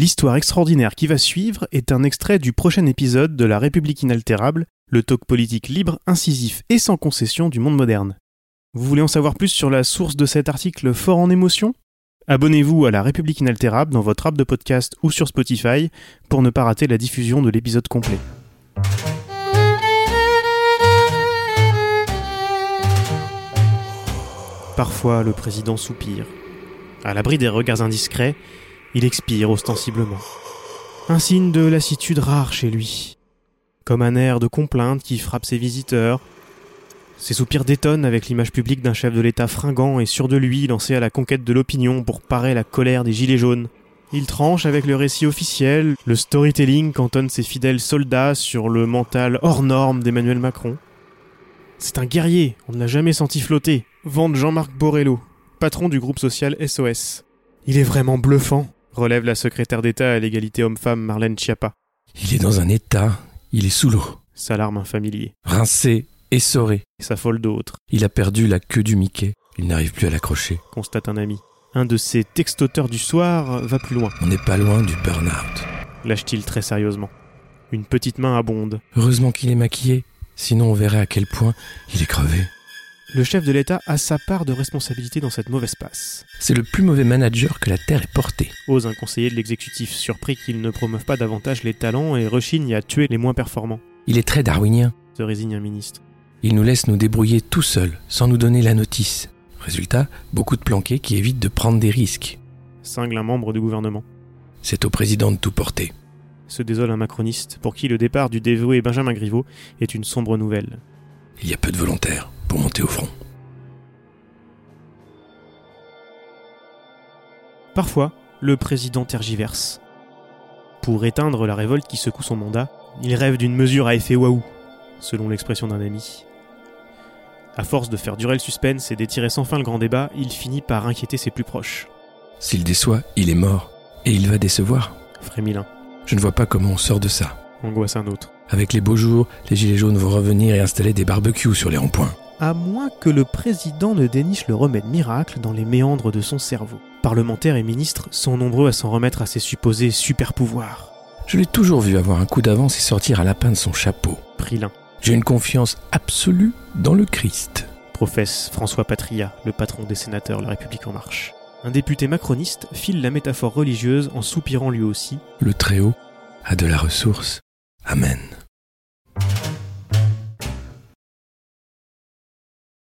L'histoire extraordinaire qui va suivre est un extrait du prochain épisode de La République inaltérable, le talk politique libre, incisif et sans concession du monde moderne. Vous voulez en savoir plus sur la source de cet article fort en émotion? Abonnez-vous à La République inaltérable dans votre app de podcast ou sur Spotify pour ne pas rater la diffusion de l'épisode complet. Parfois, le président soupire. À l'abri des regards indiscrets, il expire ostensiblement. Un signe de lassitude rare chez lui. Comme un air de complainte qui frappe ses visiteurs. Ses soupirs détonnent avec l'image publique d'un chef de l'État fringant et sûr de lui, lancé à la conquête de l'opinion pour parer la colère des gilets jaunes. Il tranche avec le récit officiel, le storytelling qu'entonnent ses fidèles soldats sur le mental hors norme d'Emmanuel Macron. C'est un guerrier, on ne l'a jamais senti flotter. Vente Jean-Marc Borello, patron du groupe social SOS. Il est vraiment bluffant, relève la secrétaire d'État à l'égalité homme-femme Marlène Schiappa. Il est dans un état, il est sous l'eau, S'alarme un familier. rincé, essoré. S'affole d'autres, Il a perdu la queue du Mickey, il n'arrive plus à l'accrocher. constate un ami. Un de ses textoteurs du soir va plus loin, On n'est pas loin du burn-out. lâche-t-il très sérieusement. Une petite main abonde. Heureusement qu'il est maquillé, sinon on verrait à quel point il est crevé. Le chef de l'État a sa part de responsabilité dans cette mauvaise passe. C'est le plus mauvais manager que la Terre ait porté. Ose un conseiller de l'exécutif, surpris qu'il ne promeuve pas davantage les talents et rechigne à tuer les moins performants. Il est très darwinien. Se résigne un ministre. Il nous laisse nous débrouiller tout seuls, sans nous donner la notice. Résultat, beaucoup de planqués qui évitent de prendre des risques. Cingle un membre du gouvernement. C'est au président de tout porter. Se désole un macroniste, pour qui le départ du dévoué Benjamin Griveaux est une sombre nouvelle. Il y a peu de volontaires pour monter au front. Parfois, le président tergiverse. Pour éteindre la révolte qui secoue son mandat, il rêve d'une mesure à effet waouh, selon l'expression d'un ami. À force de faire durer le suspense et d'étirer sans fin le grand débat, il finit par inquiéter ses plus proches. S'il déçoit, il est mort. Et il va décevoir. Frémit l'un, Je ne vois pas comment on sort de ça. angoisse un autre. Avec les beaux jours, les gilets jaunes vont revenir et installer des barbecues sur les ronds-points. À moins que le président ne déniche le remède miracle dans les méandres de son cerveau. Parlementaires et ministres sont nombreux à s'en remettre à ses supposés super-pouvoirs. Je l'ai toujours vu avoir un coup d'avance et sortir un lapin de son chapeau. Prit l'un, J'ai une confiance absolue dans le Christ. professe François Patria, le patron des sénateurs La République En Marche. Un député macroniste file la métaphore religieuse en soupirant lui aussi Le Très-Haut a de la ressource. Amen.